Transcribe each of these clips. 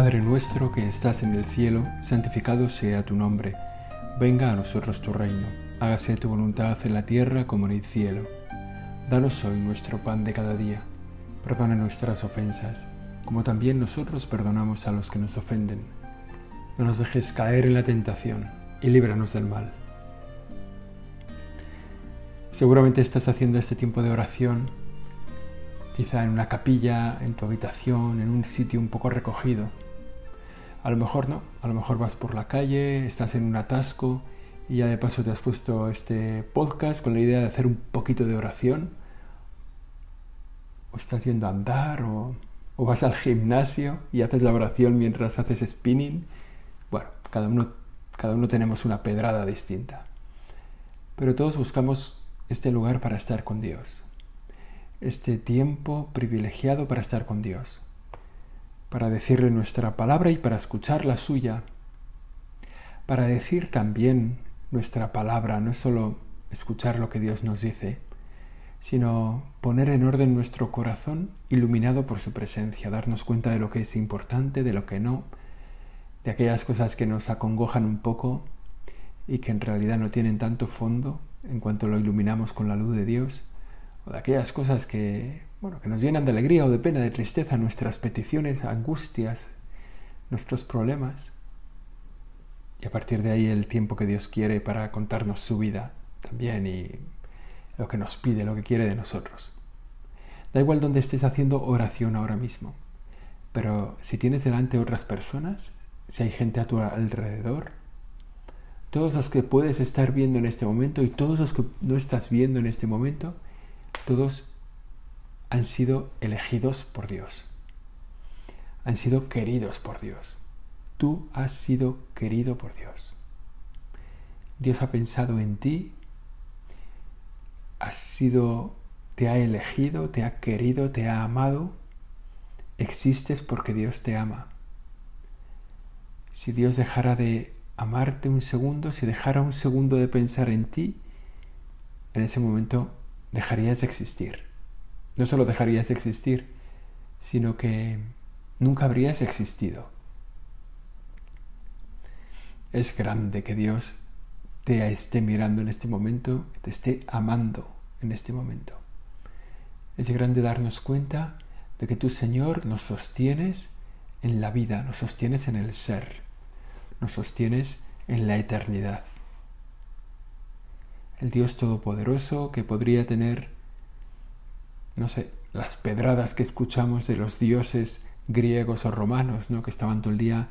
Padre nuestro que estás en el cielo, santificado sea tu nombre. Venga a nosotros tu reino. Hágase tu voluntad en la tierra como en el cielo. Danos hoy nuestro pan de cada día. Perdona nuestras ofensas, como también nosotros perdonamos a los que nos ofenden. No nos dejes caer en la tentación y líbranos del mal. Seguramente estás haciendo este tiempo de oración quizá en una capilla, en tu habitación, en un sitio un poco recogido. A lo mejor no, a lo mejor vas por la calle, estás en un atasco y ya de paso te has puesto este podcast con la idea de hacer un poquito de oración. O estás yendo a andar o, vas al gimnasio y haces la oración mientras haces spinning. Bueno, cada uno, cada uno tenemos una pedrada distinta. Pero todos buscamos este lugar para estar con Dios este tiempo privilegiado para estar con Dios, para decirle nuestra palabra y para escuchar la suya, para decir también nuestra palabra, no es solo escuchar lo que Dios nos dice, sino poner en orden nuestro corazón iluminado por su presencia, darnos cuenta de lo que es importante, de lo que no, de aquellas cosas que nos acongojan un poco y que en realidad no tienen tanto fondo en cuanto lo iluminamos con la luz de Dios o de aquellas cosas que, bueno, que nos llenan de alegría o de pena, de tristeza, nuestras peticiones, angustias, nuestros problemas. Y a partir de ahí el tiempo que Dios quiere para contarnos su vida también y lo que nos pide, lo que quiere de nosotros. Da igual donde estés haciendo oración ahora mismo, pero si tienes delante otras personas, si hay gente a tu alrededor, todos los que puedes estar viendo en este momento y todos los que no estás viendo en este momento, todos han sido elegidos por Dios. Han sido queridos por Dios. Tú has sido querido por Dios. Dios ha pensado en ti, has sido, te ha elegido, te ha querido, te ha amado. Existes porque Dios te ama. Si Dios dejara de amarte un segundo, si dejara un segundo de pensar en ti, en ese momento dejarías de existir. No solo dejarías de existir, sino que nunca habrías existido. Es grande que Dios te esté mirando en este momento, te esté amando en este momento. Es grande darnos cuenta de que tú, Señor, nos sostienes en la vida, nos sostienes en el ser, nos sostienes en la eternidad el Dios Todopoderoso que podría tener, no sé, las pedradas que escuchamos de los dioses griegos o romanos, ¿no? que estaban todo el día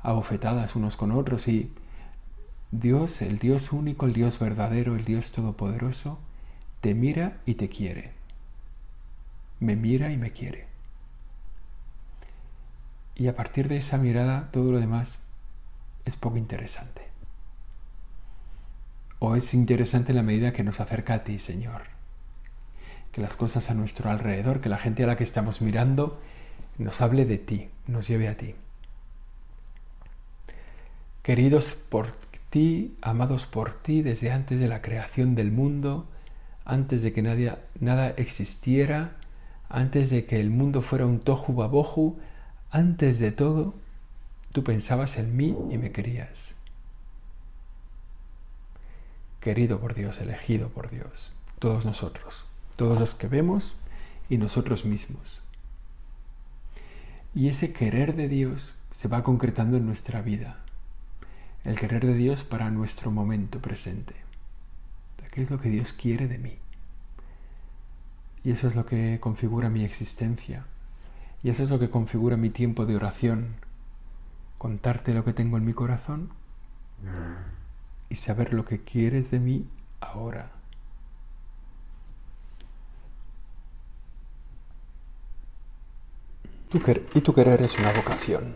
abofetadas unos con otros y Dios, el Dios único, el Dios verdadero, el Dios Todopoderoso, te mira y te quiere. Me mira y me quiere. Y a partir de esa mirada todo lo demás es poco interesante o es interesante en la medida que nos acerca a ti, Señor. Que las cosas a nuestro alrededor, que la gente a la que estamos mirando, nos hable de ti, nos lleve a ti. Queridos por ti, amados por ti desde antes de la creación del mundo, antes de que nadie, nada existiera, antes de que el mundo fuera un tohu babohu, antes de todo, tú pensabas en mí y me querías querido por Dios, elegido por Dios, todos nosotros, todos los que vemos y nosotros mismos. Y ese querer de Dios se va concretando en nuestra vida, el querer de Dios para nuestro momento presente. ¿Qué es lo que Dios quiere de mí? Y eso es lo que configura mi existencia. Y eso es lo que configura mi tiempo de oración. Contarte lo que tengo en mi corazón y saber lo que quieres de mí ahora. Y tu querer es una vocación,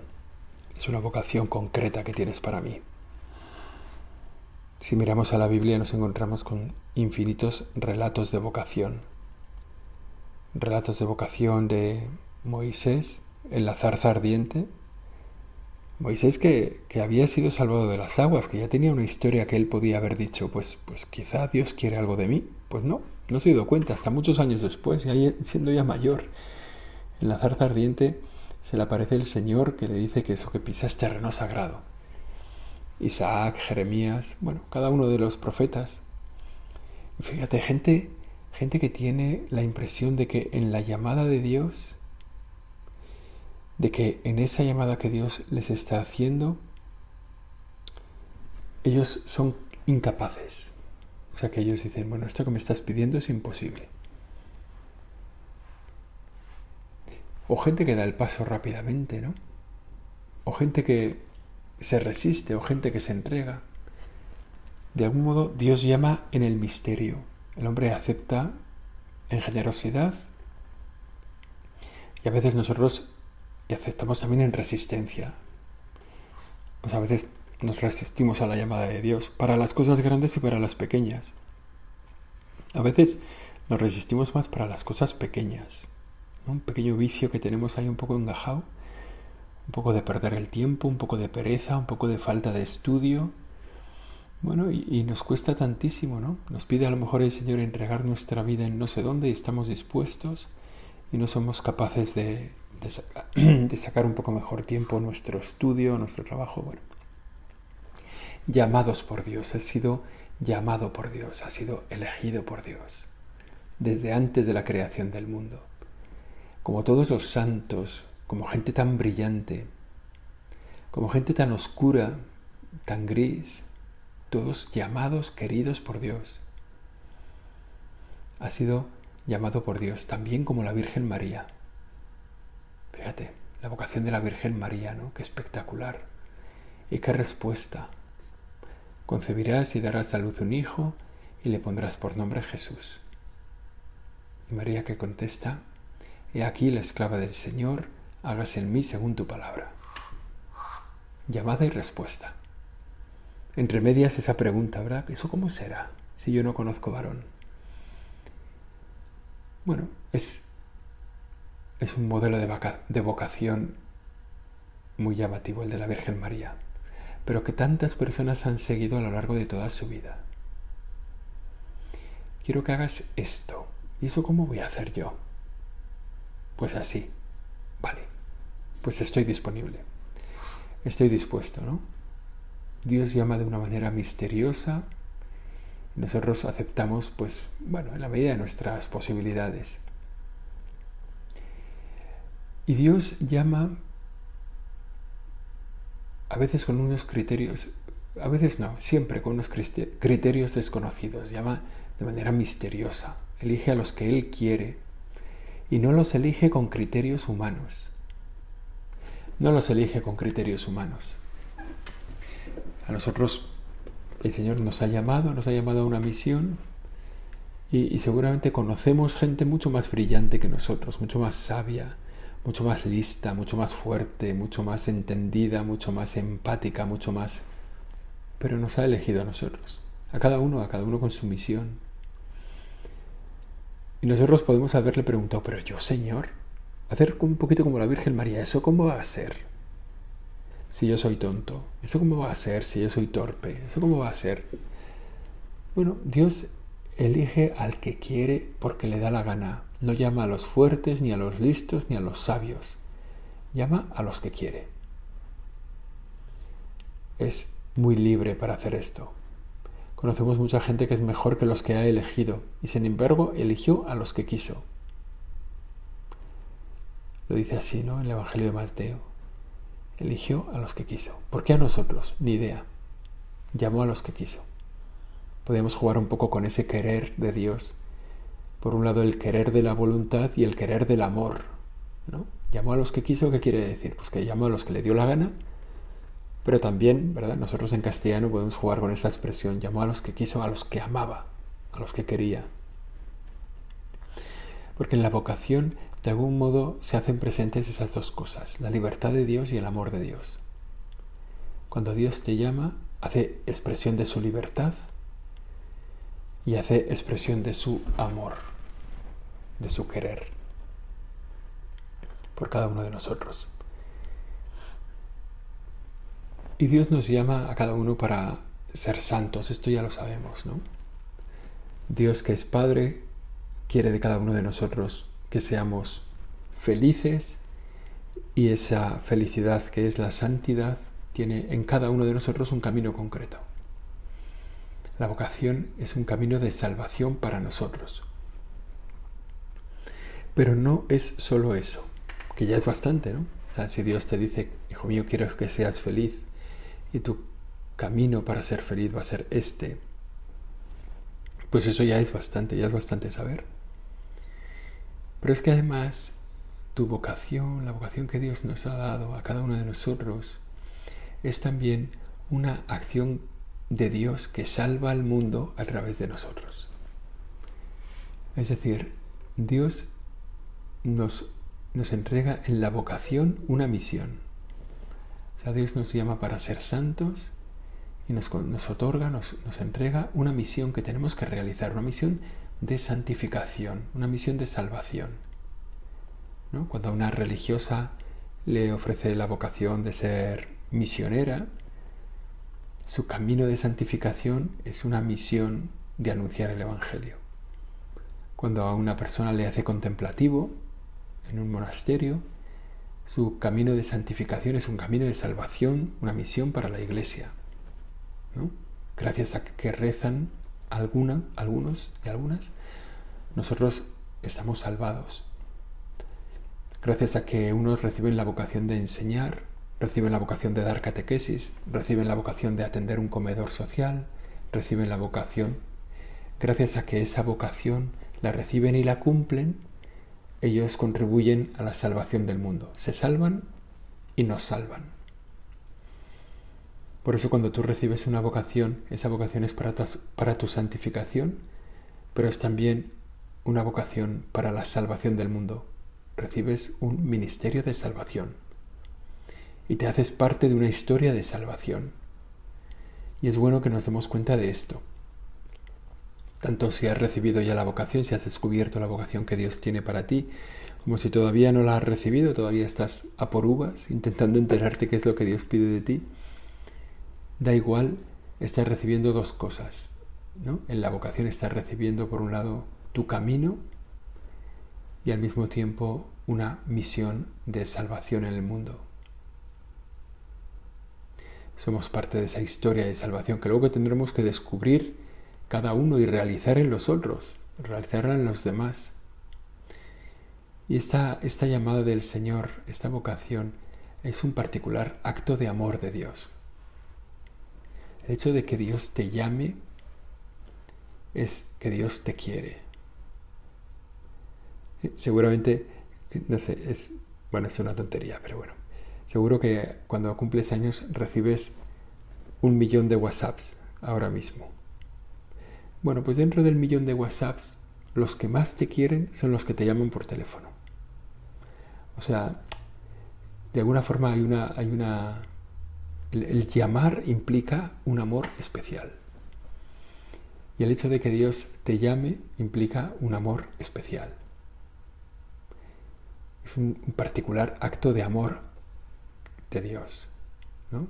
es una vocación concreta que tienes para mí. Si miramos a la Biblia nos encontramos con infinitos relatos de vocación. Relatos de vocación de Moisés en la zarza ardiente, Moisés que, que, había sido salvado de las aguas, que ya tenía una historia que él podía haber dicho, pues, pues quizá Dios quiere algo de mí. Pues no, no se dio cuenta hasta muchos años después, y ahí siendo ya mayor. En la zarza ardiente se le aparece el Señor que le dice que eso que pisa es terreno sagrado. Isaac, Jeremías, bueno, cada uno de los profetas. Fíjate, gente, gente que tiene la impresión de que en la llamada de Dios, de que en esa llamada que Dios les está haciendo, ellos son incapaces. O sea que ellos dicen, bueno, esto que me estás pidiendo es imposible. O gente que da el paso rápidamente, ¿no? O gente que se resiste, o gente que se entrega. De algún modo, Dios llama en el misterio. El hombre acepta en generosidad y a veces nosotros aceptamos también en resistencia. O sea, a veces nos resistimos a la llamada de Dios para las cosas grandes y para las pequeñas. A veces nos resistimos más para las cosas pequeñas. Un pequeño vicio que tenemos ahí un poco engajado, un poco de perder el tiempo, un poco de pereza, un poco de falta de estudio. Bueno, y, nos cuesta tantísimo, ¿no? Nos pide a lo mejor el Señor entregar nuestra vida en no sé dónde y estamos dispuestos y no somos capaces de, de, sacar un poco mejor tiempo nuestro estudio, nuestro trabajo. Bueno, llamados por Dios, ha sido llamado por Dios, ha sido elegido por Dios, desde antes de la creación del mundo. Como todos los santos, como gente tan brillante, como gente tan oscura, tan gris, todos llamados, queridos por Dios. Ha sido llamado por Dios, también como la Virgen María. Fíjate, la vocación de la Virgen María, ¿no? Qué espectacular. Y qué respuesta. Concebirás y darás a luz un hijo y le pondrás por nombre Jesús. Y María que contesta, He aquí la esclava del Señor, hágase en mí según tu palabra. Llamada y respuesta. Entre medias esa pregunta, ¿verdad? ¿Eso cómo será si yo no conozco varón? Bueno, es, es un modelo de, de vocación muy llamativo el de la Virgen María pero que tantas personas han seguido a lo largo de toda su vida. Quiero que hagas esto. ¿Y eso cómo voy a hacer yo? Pues así. Vale. Pues estoy disponible. Estoy dispuesto, ¿no? Dios llama de una manera misteriosa. Nosotros aceptamos, pues, bueno, en la medida de nuestras posibilidades. Y Dios llama a veces con unos criterios, a veces no, siempre con unos criterios desconocidos, llama de manera misteriosa, elige a los que Él quiere y no los elige con criterios humanos. No los elige con criterios humanos. A nosotros el Señor nos ha llamado, nos ha llamado a una misión y, y seguramente conocemos gente mucho más brillante que nosotros, mucho más sabia, mucho más lista, mucho más fuerte, mucho más entendida, mucho más empática, mucho más... Pero nos ha elegido a nosotros, a cada uno, a cada uno con su misión. Y nosotros podemos haberle preguntado, pero yo, Señor, hacer un poquito como la Virgen María, ¿eso cómo va a ser? Si yo soy tonto, ¿eso cómo va a ser si yo soy torpe? ¿Eso cómo va a ser? Bueno, Dios elige al que quiere porque le da la gana. No llama a los fuertes, ni a los listos, ni a los sabios. Llama a los que quiere. Es muy libre para hacer esto. Conocemos mucha gente que es mejor que los que ha elegido y sin embargo eligió a los que quiso. Lo dice así, ¿no? En el Evangelio de Mateo. Eligió a los que quiso. ¿Por qué a nosotros? Ni idea. Llamó a los que quiso podemos jugar un poco con ese querer de Dios. Por un lado el querer de la voluntad y el querer del amor. ¿no? Llamó a los que quiso, ¿qué quiere decir? Pues que llamó a los que le dio la gana, pero también, ¿verdad? Nosotros en castellano podemos jugar con esa expresión, llamó a los que quiso, a los que amaba, a los que quería. Porque en la vocación, de algún modo, se hacen presentes esas dos cosas, la libertad de Dios y el amor de Dios. Cuando Dios te llama, hace expresión de su libertad y hace expresión de su amor, de su querer por cada uno de nosotros. Y Dios nos llama a cada uno para ser santos, esto ya lo sabemos, ¿no? Dios que es Padre quiere de cada uno de nosotros que seamos felices Y esa felicidad que es la santidad tiene en cada uno de nosotros un camino concreto. La vocación es un camino de salvación para nosotros. Pero no es solo eso, que ya es bastante, ¿no? O sea, si Dios te dice, hijo mío, quiero que seas feliz y tu camino para ser feliz va a ser este, pues eso ya es bastante, ya es bastante saber. Pero es que además tu vocación, la vocación que Dios nos ha dado a cada uno de nosotros, es también una acción de Dios que salva al mundo a través de nosotros. Es decir, Dios nos, nos entrega en la vocación una misión. Dios nos llama para ser santos y nos, otorga, nos, entrega una misión que tenemos que realizar, una misión de santificación, una misión de salvación. Cuando a una religiosa le ofrece la vocación de ser misionera, su camino de santificación es una misión de anunciar el Evangelio. Cuando a una persona le hace contemplativo en un monasterio, su camino de santificación es un camino de salvación, una misión para la iglesia. Gracias a que rezan alguna, algunos y algunas, nosotros estamos salvados. Gracias a que unos reciben la vocación de enseñar, reciben la vocación de dar catequesis, reciben la vocación de atender un comedor social, reciben la vocación. Gracias a que esa vocación la reciben y la cumplen, ellos contribuyen a la salvación del mundo. Se salvan y nos salvan. Por eso cuando tú recibes una vocación, esa vocación es para tu, para tu santificación, pero es también una vocación para la salvación del mundo. Recibes un ministerio de salvación y te haces parte de una historia de salvación. Y es bueno que nos demos cuenta de esto. Tanto si has recibido ya la vocación, si has descubierto la vocación que Dios tiene para ti, como si todavía no la has recibido, todavía estás a por uvas, intentando enterarte qué es lo que Dios pide de ti. Da igual, estás recibiendo dos cosas. ¿no? En la vocación estás recibiendo, por un lado, tu camino y al mismo tiempo una misión de salvación en el mundo. Somos parte de esa historia de salvación que luego tendremos que descubrir cada uno y realizar en los otros, realizarla en los demás. Y esta, esta llamada del Señor, esta vocación, es un particular acto de amor de Dios. El hecho de que Dios te llame es que Dios te quiere. Seguramente, no sé, es, bueno, es una tontería, pero bueno. Seguro que cuando cumples años recibes un millón de WhatsApps ahora mismo. Bueno, pues dentro del millón de WhatsApps, los que más te quieren son los que te llaman por teléfono. O sea, de alguna forma hay una... Hay una el, llamar implica un amor especial. Y el hecho de que Dios te llame implica un amor especial. Es un particular acto de amor de Dios, ¿no?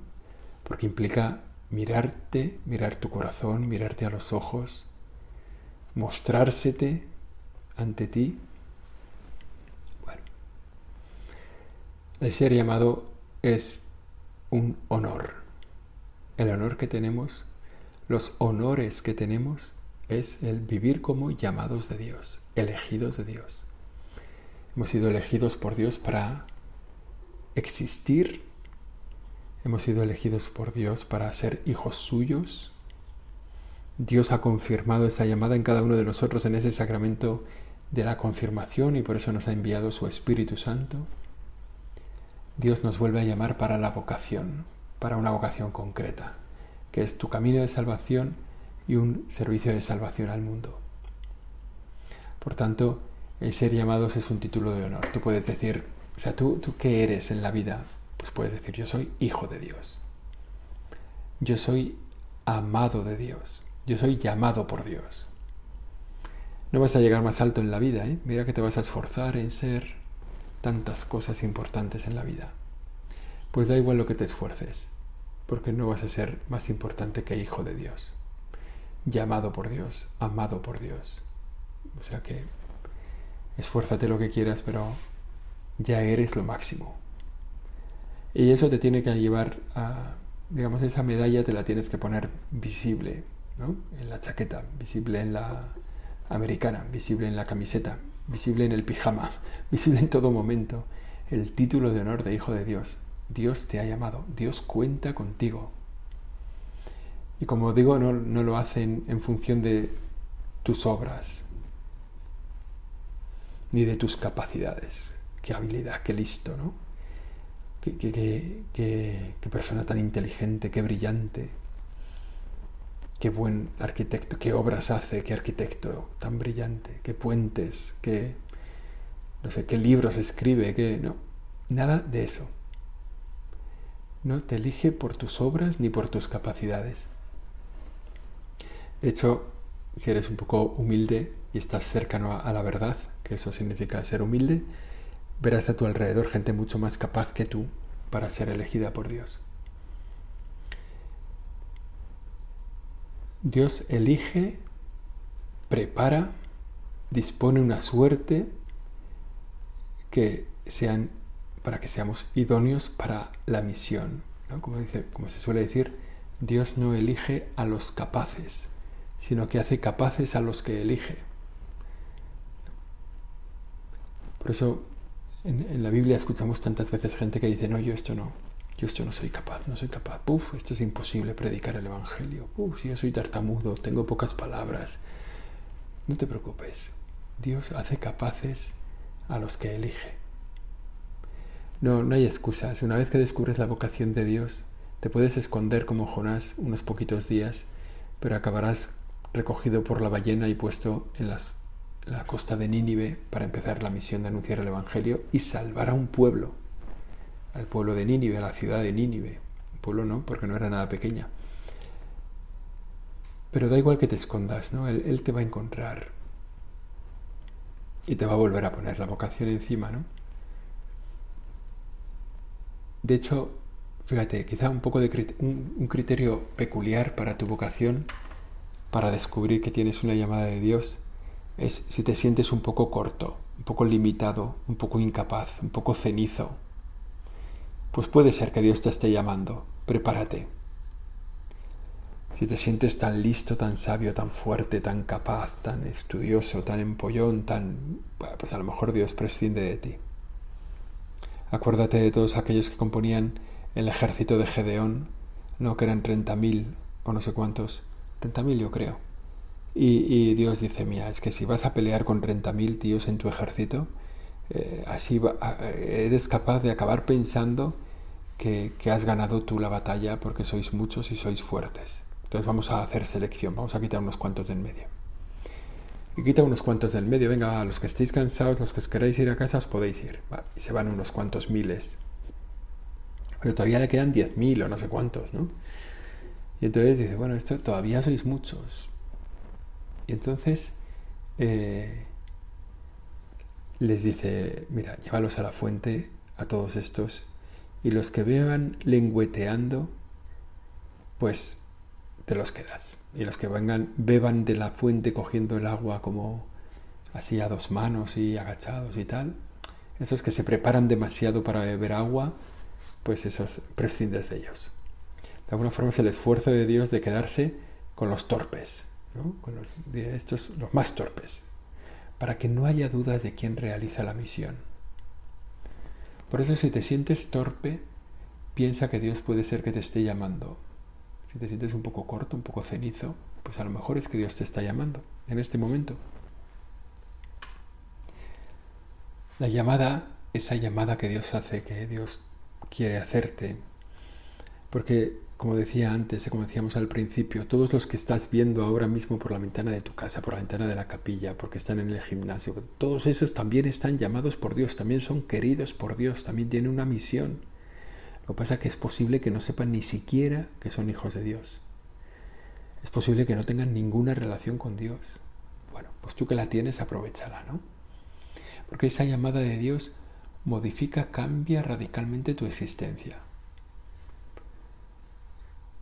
Porque implica mirarte, mirar tu corazón, mirarte a los ojos, mostrársete ante ti. Bueno, el ser llamado es un honor. El honor que tenemos, los honores que tenemos, es el vivir como llamados de Dios, elegidos de Dios. Hemos sido elegidos por Dios para existir Hemos sido elegidos por Dios para ser hijos suyos. Dios ha confirmado esa llamada en cada uno de nosotros en ese sacramento de la confirmación y por eso nos ha enviado su Espíritu Santo. Dios nos vuelve a llamar para la vocación, para una vocación concreta, que es tu camino de salvación y un servicio de salvación al mundo. Por tanto, el ser llamados es un título de honor. Tú puedes decir, o sea, ¿tú, tú qué eres en la vida? Pues puedes decir, yo soy hijo de Dios. Yo soy amado de Dios. Yo soy llamado por Dios. No vas a llegar más alto en la vida, ¿eh? Mira que te vas a esforzar en ser tantas cosas importantes en la vida. Pues da igual lo que te esfuerces, porque no vas a ser más importante que hijo de Dios. Llamado por Dios, amado por Dios. O sea que esfuérzate lo que quieras, pero ya eres lo máximo Y eso te tiene que llevar a, digamos, esa medalla te la tienes que poner visible, ¿no? En la chaqueta, visible en la americana, visible en la camiseta, visible en el pijama, visible en todo momento. El título de honor de Hijo de Dios. Dios te ha llamado, Dios cuenta contigo. Y como digo, no, no lo hacen en función de tus obras, ni de tus capacidades. Qué habilidad, qué listo, ¿no? Qué, qué, qué, persona tan inteligente, qué brillante, qué buen arquitecto, qué obras hace, qué arquitecto tan brillante, qué puentes, qué, no sé, qué libros escribe, qué, no, nada de eso. No te elige por tus obras ni por tus capacidades. De hecho, si eres un poco humilde y estás cercano a la verdad, que eso significa ser humilde, verás a tu alrededor gente mucho más capaz que tú para ser elegida por Dios. Dios elige, prepara, dispone una suerte que sean para que seamos idóneos para la misión. Como, dice, como se suele decir, Dios no elige a los capaces, sino que hace capaces a los que elige. Por eso en, la Biblia escuchamos tantas veces gente que dice, no, yo esto no, yo esto no soy capaz, no soy capaz, Uf, esto es imposible predicar el Evangelio, Uf, si yo soy tartamudo, tengo pocas palabras. No te preocupes, Dios hace capaces a los que elige. No, no hay excusas. Una vez que descubres la vocación de Dios, te puedes esconder como Jonás unos poquitos días, pero acabarás recogido por la ballena y puesto en las la costa de Nínive para empezar la misión de anunciar el Evangelio y salvar a un pueblo, al pueblo de Nínive, a la ciudad de Nínive. Un pueblo no, porque no era nada pequeña. Pero da igual que te escondas, ¿no? Él, te va a encontrar y te va a volver a poner la vocación encima, ¿no? De hecho, fíjate, quizá un poco de un criterio peculiar para tu vocación, para descubrir que tienes una llamada de Dios, es si te sientes un poco corto, un poco limitado, un poco incapaz, un poco cenizo. Pues puede ser que Dios te esté llamando. Prepárate. Si te sientes tan listo, tan sabio, tan fuerte, tan capaz, tan estudioso, tan empollón, tan... pues a lo mejor Dios prescinde de ti. Acuérdate de todos aquellos que componían el ejército de Gedeón, no que eran 30.000 o no sé cuántos, 30.000 yo creo y, Dios dice, mira, es que si vas a pelear con 30.000 tíos en tu ejército, eh, así eres capaz de acabar pensando que, que, has ganado tú la batalla porque sois muchos y sois fuertes. Entonces vamos a hacer selección, vamos a quitar unos cuantos del medio. Y quita unos cuantos del medio, venga, los que estéis cansados, los que os queráis ir a casa, os podéis ir. y se van unos cuantos miles. Pero todavía le quedan 10.000 o no sé cuántos, ¿no? Y entonces dice, bueno, esto todavía sois muchos. Y entonces eh, les dice, mira, llévalos a la fuente a todos estos y los que vean lengüeteando, pues te los quedas. Y los que vengan, beban de la fuente cogiendo el agua como así a dos manos y agachados y tal, esos que se preparan demasiado para beber agua, pues esos prescindes de ellos. De alguna forma es el esfuerzo de Dios de quedarse con los torpes, con los, de estos, los más torpes, para que no haya dudas de quién realiza la misión. Por eso si te sientes torpe, piensa que Dios puede ser que te esté llamando. Si te sientes un poco corto, un poco cenizo, pues a lo mejor es que Dios te está llamando en este momento. La llamada, esa llamada que Dios hace, que Dios quiere hacerte, porque como decía antes, como decíamos al principio, todos los que estás viendo ahora mismo por la ventana de tu casa, por la ventana de la capilla, porque están en el gimnasio, todos esos también están llamados por Dios, también son queridos por Dios, también tienen una misión. Lo que pasa es que es posible que no sepan ni siquiera que son hijos de Dios. Es posible que no tengan ninguna relación con Dios. Bueno, pues tú que la tienes, aprovechala, ¿no? Porque esa llamada de Dios modifica, cambia radicalmente tu existencia.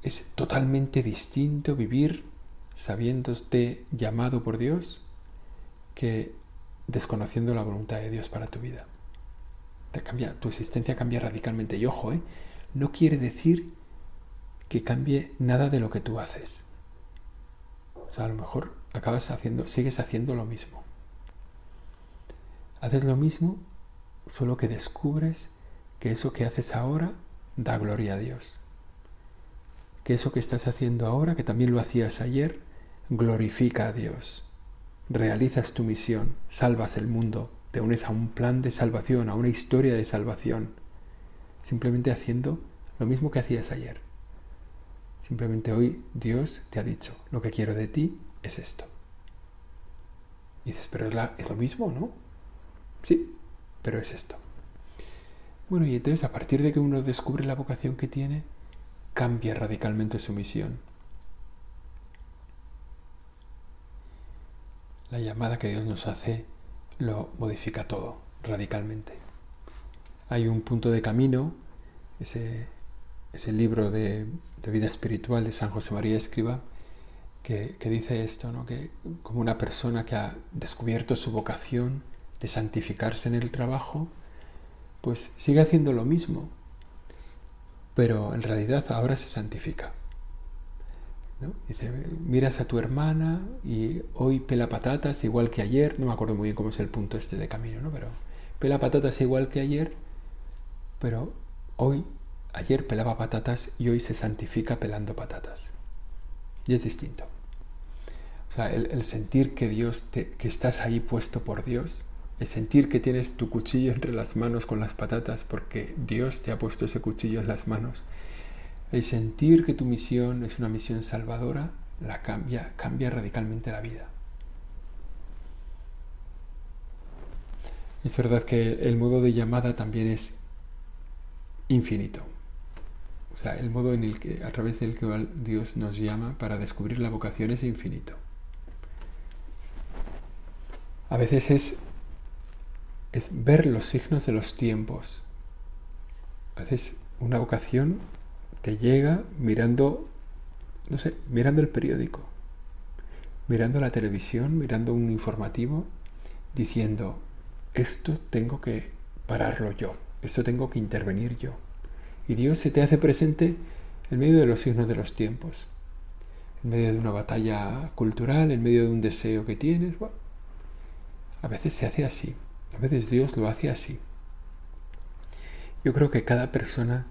Es totalmente distinto vivir sabiéndote llamado por Dios que desconociendo la voluntad de Dios para tu vida. te cambia, tu existencia cambia radicalmente. Y ojo, ¿eh? no quiere decir que cambie nada de lo que tú haces. O sea, a lo mejor acabas haciendo, sigues haciendo lo mismo. Haces lo mismo, solo que descubres que eso que haces ahora da gloria a Dios. Que eso que estás haciendo ahora, que también lo hacías ayer, glorifica a Dios. Realizas tu misión, salvas el mundo, te unes a un plan de salvación, a una historia de salvación, simplemente haciendo lo mismo que hacías ayer. Simplemente hoy Dios te ha dicho, lo que quiero de ti es esto. Y dices, pero es, lo mismo, ¿no? Sí, pero es esto. Bueno, y entonces a partir de que uno descubre la vocación que tiene, cambia radicalmente su misión. La llamada que Dios nos hace lo modifica todo radicalmente. Hay un punto de camino, ese, ese libro de, vida espiritual de San José María Escriba, que, dice esto, ¿no? que como una persona que ha descubierto su vocación de santificarse en el trabajo, pues sigue haciendo lo mismo, pero en realidad ahora se santifica. Dice, miras a tu hermana y hoy pela patatas igual que ayer, no me acuerdo muy bien cómo es el punto este de camino, ¿no? Pero pela patatas igual que ayer, pero hoy, ayer pelaba patatas y hoy se santifica pelando patatas. Y es distinto. O sea, el, sentir que Dios, te, que estás ahí puesto por Dios, el sentir que tienes tu cuchillo entre las manos con las patatas porque Dios te ha puesto ese cuchillo en las manos el sentir que tu misión es una misión salvadora, la cambia, cambia radicalmente la vida. Es verdad que el modo de llamada también es infinito. O sea, el modo en el que, a través del que Dios nos llama para descubrir la vocación es infinito. A veces es, es ver los signos de los tiempos. A veces una vocación te llega mirando, no sé, mirando el periódico, mirando la televisión, mirando un informativo, diciendo, esto tengo que pararlo yo, esto tengo que intervenir yo. Y Dios se te hace presente en medio de los signos de los tiempos, en medio de una batalla cultural, en medio de un deseo que tienes. A veces se hace así, a veces Dios lo hace así. Yo creo que cada persona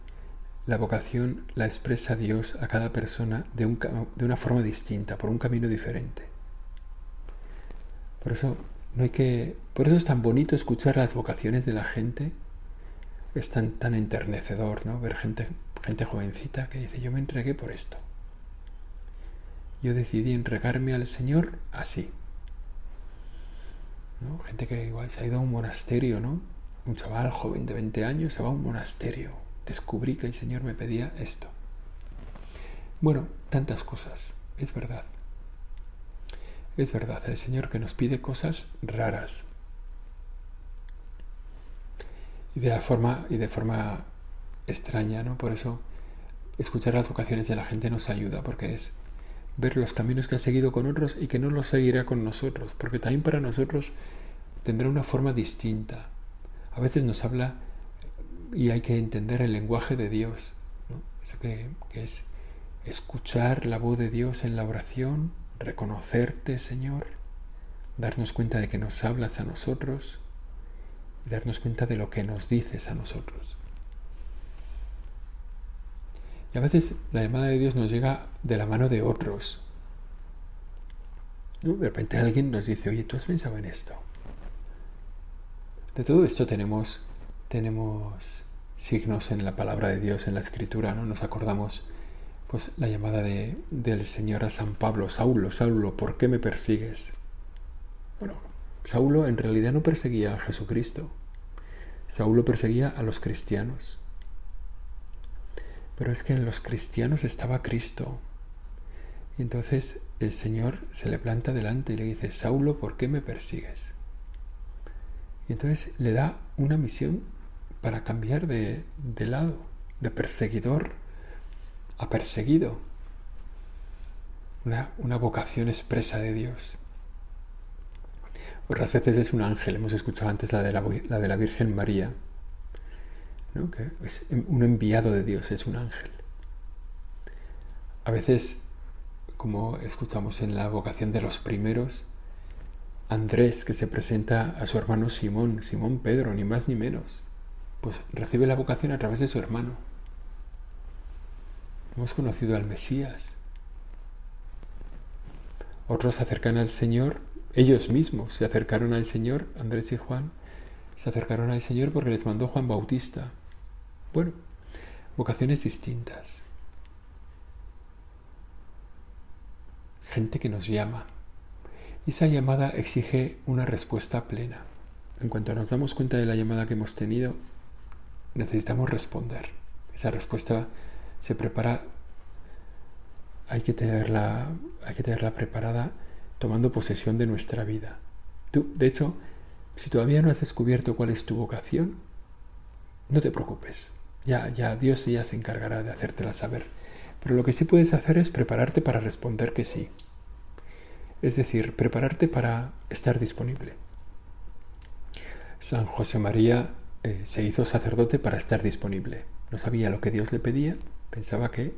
la vocación la expresa Dios a cada persona de, una forma distinta, por un camino diferente. Por eso no hay que, por eso es tan bonito escuchar las vocaciones de la gente. Es tan, tan enternecedor, ¿no? Ver gente, gente jovencita que dice, yo me entregué por esto. Yo decidí entregarme al Señor así. ¿No? Gente que igual se ha ido a un monasterio, ¿no? Un chaval joven de 20 años se va a un monasterio descubrí que el Señor me pedía esto. Bueno, tantas cosas, es verdad. Es verdad, el Señor que nos pide cosas raras. Y de forma, y de forma extraña, ¿no? Por eso escuchar las vocaciones de la gente nos ayuda, porque es ver los caminos que ha seguido con otros y que no los seguirá con nosotros, porque también para nosotros tendrá una forma distinta. A veces nos habla y hay que entender el lenguaje de Dios, Eso que, es escuchar la voz de Dios en la oración, reconocerte, Señor, darnos cuenta de que nos hablas a nosotros y darnos cuenta de lo que nos dices a nosotros. Y a veces la llamada de Dios nos llega de la mano de otros. De repente alguien nos dice, oye, ¿tú has pensado en esto? De todo esto tenemos tenemos signos en la palabra de Dios, en la escritura, ¿no? Nos acordamos pues la llamada de, del Señor a San Pablo, Saulo, Saulo, ¿por qué me persigues? Bueno, Saulo en realidad no perseguía a Jesucristo, Saulo perseguía a los cristianos. Pero es que en los cristianos estaba Cristo. Y entonces el Señor se le planta delante y le dice, Saulo, ¿por qué me persigues? Y entonces le da una misión para cambiar de, lado, de perseguidor a perseguido. Una, vocación expresa de Dios. Otras veces es un ángel, hemos escuchado antes la de la, la de la Virgen María. Que es un enviado de Dios, es un ángel. A veces, como escuchamos en la vocación de los primeros, Andrés, que se presenta a su hermano Simón, Simón Pedro, ni más ni menos, pues recibe la vocación a través de su hermano. Hemos conocido al Mesías. Otros se acercan al Señor, ellos mismos se acercaron al Señor, Andrés y Juan, se acercaron al Señor porque les mandó Juan Bautista. Bueno, vocaciones distintas. Gente que nos llama. Esa llamada exige una respuesta plena. En cuanto nos damos cuenta de la llamada que hemos tenido, necesitamos responder. Esa respuesta se prepara, hay que tenerla, hay que tenerla preparada tomando posesión de nuestra vida. Tú, de hecho, si todavía no has descubierto cuál es tu vocación, no te preocupes. Ya, ya, Dios ya se encargará de hacértela saber. Pero lo que sí puedes hacer es prepararte para responder que sí. Es decir, prepararte para estar disponible. San José María eh, se hizo sacerdote para estar disponible. No sabía lo que Dios le pedía, pensaba que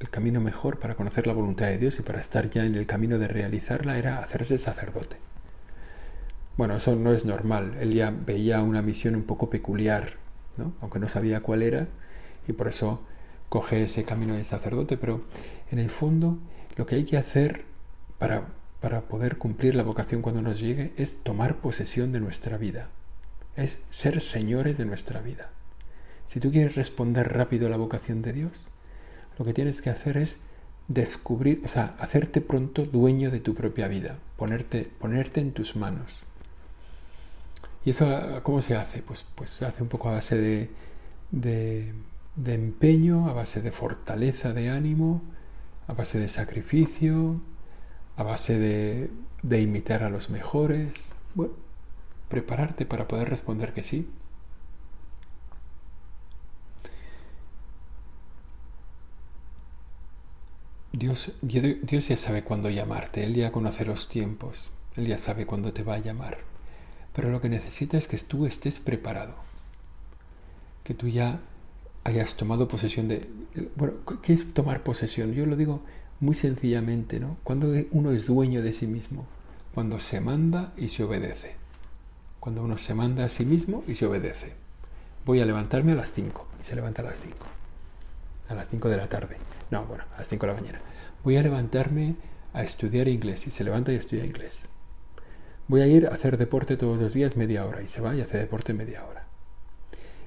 el camino mejor para conocer la voluntad de Dios y para estar ya en el camino de realizarla era hacerse sacerdote. Bueno, eso no es normal. Él ya veía una misión un poco peculiar, aunque no sabía cuál era, y por eso coge ese camino de sacerdote. Pero en el fondo, lo que hay que hacer para, para poder cumplir la vocación cuando nos llegue es tomar posesión de nuestra vida, es ser señores de nuestra vida. Si tú quieres responder rápido a la vocación de Dios, lo que tienes que hacer es descubrir, o sea, hacerte pronto dueño de tu propia vida, ponerte, ponerte en tus manos. ¿Y eso cómo se hace? Pues, pues se hace un poco a base de, de, empeño, a base de fortaleza de ánimo, a base de sacrificio, a base de, de imitar a los mejores. Bueno, prepararte para poder responder que sí. Dios, Dios ya sabe cuándo llamarte, Él ya conoce los tiempos, Él ya sabe cuándo te va a llamar. Pero lo que necesita es que tú estés preparado, que tú ya hayas tomado posesión de... Bueno, ¿qué es tomar posesión? Yo lo digo muy sencillamente, ¿no? Cuando uno es dueño de sí mismo, cuando se manda y se obedece cuando uno se manda a sí mismo y se obedece. Voy a levantarme a las 5 y se levanta a las 5. A las 5 de la tarde. No, bueno, a las 5 de la mañana. Voy a levantarme a estudiar inglés y se levanta y estudia inglés. Voy a ir a hacer deporte todos los días media hora y se va y hace deporte media hora.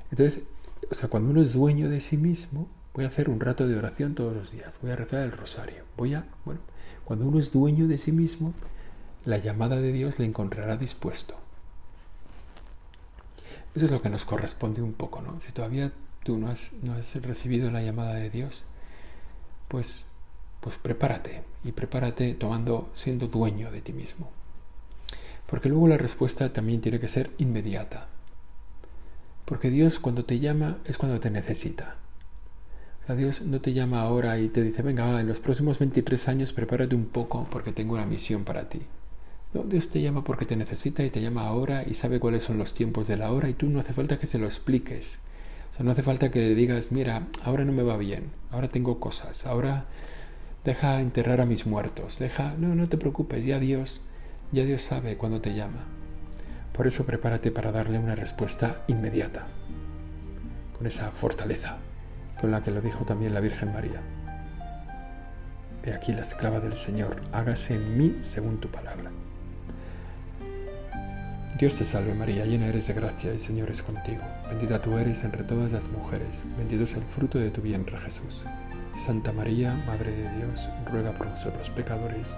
Entonces, o sea, cuando uno es dueño de sí mismo, voy a hacer un rato de oración todos los días, voy a rezar el rosario, voy a, bueno, cuando uno es dueño de sí mismo, la llamada de Dios le encontrará dispuesto. Eso es lo que nos corresponde un poco, ¿no? Si todavía tú no has, no has recibido la llamada de Dios, pues, pues prepárate y prepárate tomando, siendo dueño de ti mismo. Porque luego la respuesta también tiene que ser inmediata. Porque Dios cuando te llama es cuando te necesita. Sea, Dios no te llama ahora y te dice, venga, en los próximos 23 años prepárate un poco porque tengo una misión para ti. Dios te llama porque te necesita y te llama ahora y sabe cuáles son los tiempos de la hora y tú no hace falta que se lo expliques. O sea, no hace falta que le digas, mira, ahora no me va bien, ahora tengo cosas, ahora deja enterrar a mis muertos, deja, no, no te preocupes, ya Dios, ya Dios sabe cuándo te llama. Por eso prepárate para darle una respuesta inmediata, con esa fortaleza con la que lo dijo también la Virgen María. He aquí la esclava del Señor, hágase en mí según tu palabra. Dios te salve María, llena eres de gracia, el Señor es contigo. Bendita tú eres entre todas las mujeres, bendito es el fruto de tu vientre Jesús. Santa María, Madre de Dios, ruega por nosotros pecadores,